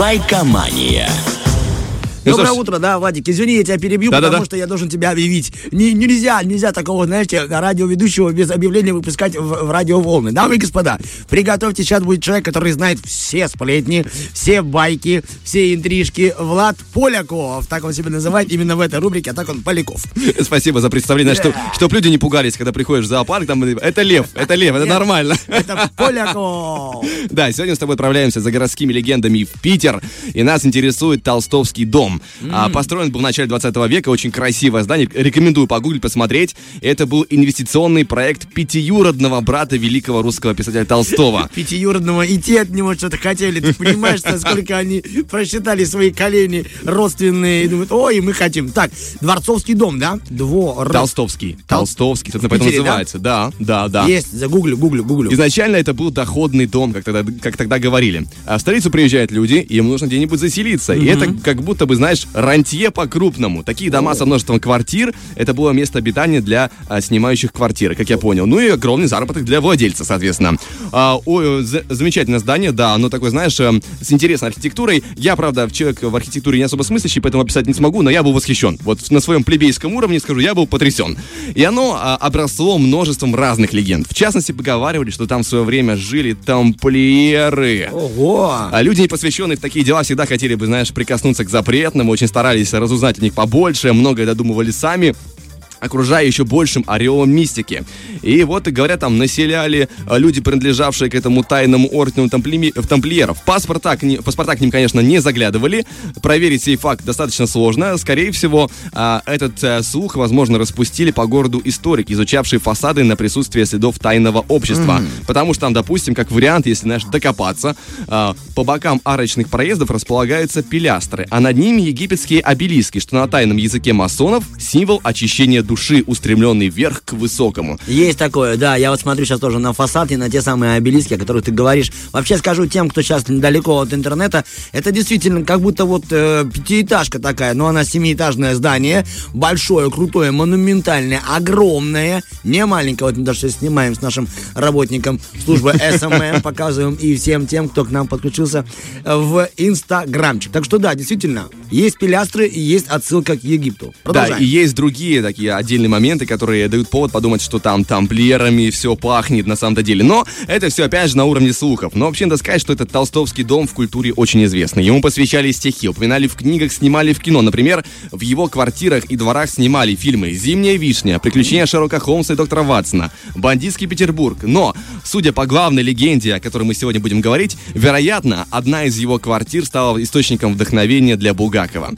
Байкомания. Ну, Доброе что утро, да, Вадик. Извини, я тебя перебью, Да-да-да. потому что я должен тебя объявить. Не- нельзя, нельзя такого, знаете, радиоведущего без объявления выпускать в, в радиоволны. Дамы и господа, приготовьтесь, сейчас будет человек, который знает все сплетни, все байки, все интрижки. Влад Поляков, так он себя называет именно в этой рубрике, а так он Поляков. Спасибо за представление, что, чтоб люди не пугались, когда приходишь в зоопарк, там, это лев, это лев, это нормально. Это Поляков. Да, сегодня с тобой отправляемся за городскими легендами в Питер, и нас интересует Толстовский дом. А, построен был в начале 20 века, очень красивое здание, рекомендую погуглить, посмотреть. Это был инвестиционный проект пятиюродного брата великого русского писателя Толстого. Пятиюродного идти от него что-то хотели. Ты понимаешь, насколько они просчитали свои колени родственные и думают, ой, мы хотим. Так, Дворцовский дом, да? Двор. Толстовский. Толстовский, собственно, поэтому называется. Да, да, да. Есть, загуглю, гуглю, гуглю. Изначально это был доходный дом, как тогда, как тогда говорили. А в столицу приезжают люди, и им нужно где-нибудь заселиться. И это как будто бы, знаешь, рантье по-крупному. Такие дома со множеством квартир, это было место обитания для а, снимающих квартиры, как я понял. Ну и огромный заработок для владельца, соответственно. А, за- замечательное здание, да, оно такое, знаешь, эм, с интересной архитектурой. Я, правда, человек в архитектуре не особо смыслящий, поэтому описать не смогу, но я был восхищен. Вот на своем плебейском уровне, скажу, я был потрясен. И оно а, обросло множеством разных легенд. В частности, поговаривали, что там в свое время жили тамплиеры. Ого! А люди, не посвященные в такие дела, всегда хотели бы, знаешь, прикоснуться к запретному, очень старались разузнать о них побольше, многое додумывали сами окружая еще большим ореолом мистики. И вот, говорят, там населяли а, люди, принадлежавшие к этому тайному ордену тамплими- в тамплиеров. Паспорта к, ни- паспорта к ним, конечно, не заглядывали. Проверить сей факт достаточно сложно. Скорее всего, а, этот слух, возможно, распустили по городу историки, изучавшие фасады на присутствие следов тайного общества. Потому что там, допустим, как вариант, если, знаешь, докопаться, по бокам арочных проездов располагаются пилястры, а над ними египетские обелиски, что на тайном языке масонов символ очищения души, устремленный вверх к высокому. Есть такое, да. Я вот смотрю сейчас тоже на фасад и на те самые обелиски, о которых ты говоришь. Вообще скажу тем, кто сейчас недалеко от интернета, это действительно как будто вот э, пятиэтажка такая, но она семиэтажное здание, большое, крутое, монументальное, огромное, не маленькое. Вот мы даже снимаем с нашим работником службы SMM, показываем и всем тем, кто к нам подключился э, в Инстаграмчик. Так что да, действительно, есть пилястры и есть отсылка к Египту. Да, Продолжаем. и есть другие такие отдельные моменты, которые дают повод подумать, что там тамплиерами все пахнет на самом-то деле. Но это все опять же на уровне слухов. Но вообще надо сказать, что этот толстовский дом в культуре очень известный. Ему посвящали стихи, упоминали в книгах, снимали в кино. Например, в его квартирах и дворах снимали фильмы «Зимняя вишня», «Приключения Шерлока Холмса и доктора Ватсона», «Бандитский Петербург». Но, судя по главной легенде, о которой мы сегодня будем говорить, вероятно, одна из его квартир стала источником вдохновения для Булгакова. Булгакова.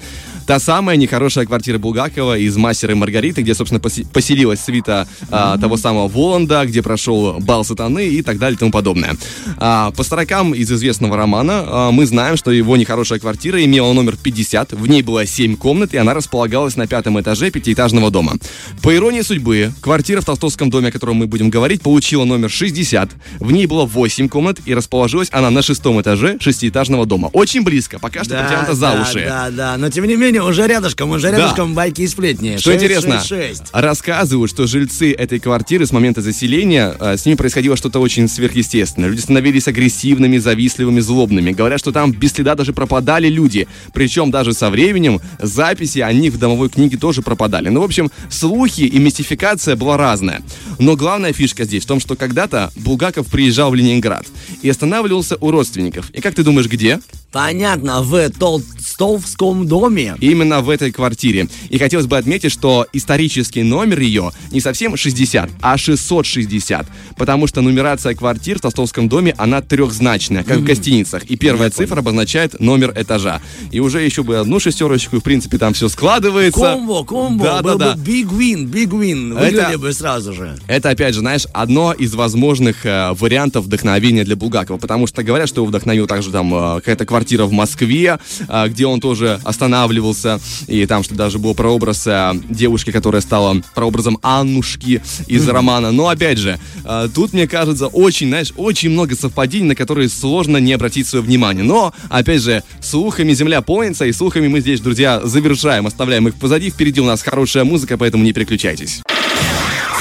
Та самая нехорошая квартира Булгакова из «Мастера и Маргариты», где, собственно, посе- поселилась свита а, того самого Воланда, где прошел бал сатаны и так далее и тому подобное. А, по строкам из известного романа а, мы знаем, что его нехорошая квартира имела номер 50, в ней было 7 комнат, и она располагалась на пятом этаже пятиэтажного дома. По иронии судьбы, квартира в Толстовском доме, о котором мы будем говорить, получила номер 60, в ней было 8 комнат, и расположилась она на шестом этаже шестиэтажного дома. Очень близко, пока что притянуто за да, уши. Да, да, но тем не менее уже рядышком, уже рядышком байки и сплетни. Что Шесть, интересно, шесть, шесть. рассказывают, что жильцы этой квартиры с момента заселения, э, с ними происходило что-то очень сверхъестественное. Люди становились агрессивными, завистливыми, злобными. Говорят, что там без следа даже пропадали люди. Причем даже со временем записи о них в домовой книге тоже пропадали. Ну, в общем, слухи и мистификация была разная. Но главная фишка здесь в том, что когда-то Булгаков приезжал в Ленинград и останавливался у родственников. И как ты думаешь, где? Понятно, в Толстовском доме. именно в этой квартире. И хотелось бы отметить, что исторический номер ее не совсем 60, а 660. Потому что нумерация квартир в Толстовском доме, она трехзначная, как в гостиницах. И первая цифра обозначает номер этажа. И уже еще бы одну шестерочку, и в принципе там все складывается. Комбо, комбо, Да, был да, да. big win, big win. Это- Выиграли бы сразу же. Это, опять же, знаешь, одно из возможных э, вариантов вдохновения для Булгакова, потому что говорят, что его вдохновил также там э, какая-то квартира в Москве, э, где он тоже останавливался, и там что даже был прообраз э, девушки, которая стала прообразом Аннушки из романа. Но, опять же, э, тут, мне кажется, очень, знаешь, очень много совпадений, на которые сложно не обратить свое внимание. Но, опять же, слухами земля полнится, и слухами мы здесь, друзья, завершаем, оставляем их позади. Впереди у нас хорошая музыка, поэтому не переключайтесь.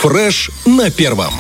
Фреш на первом.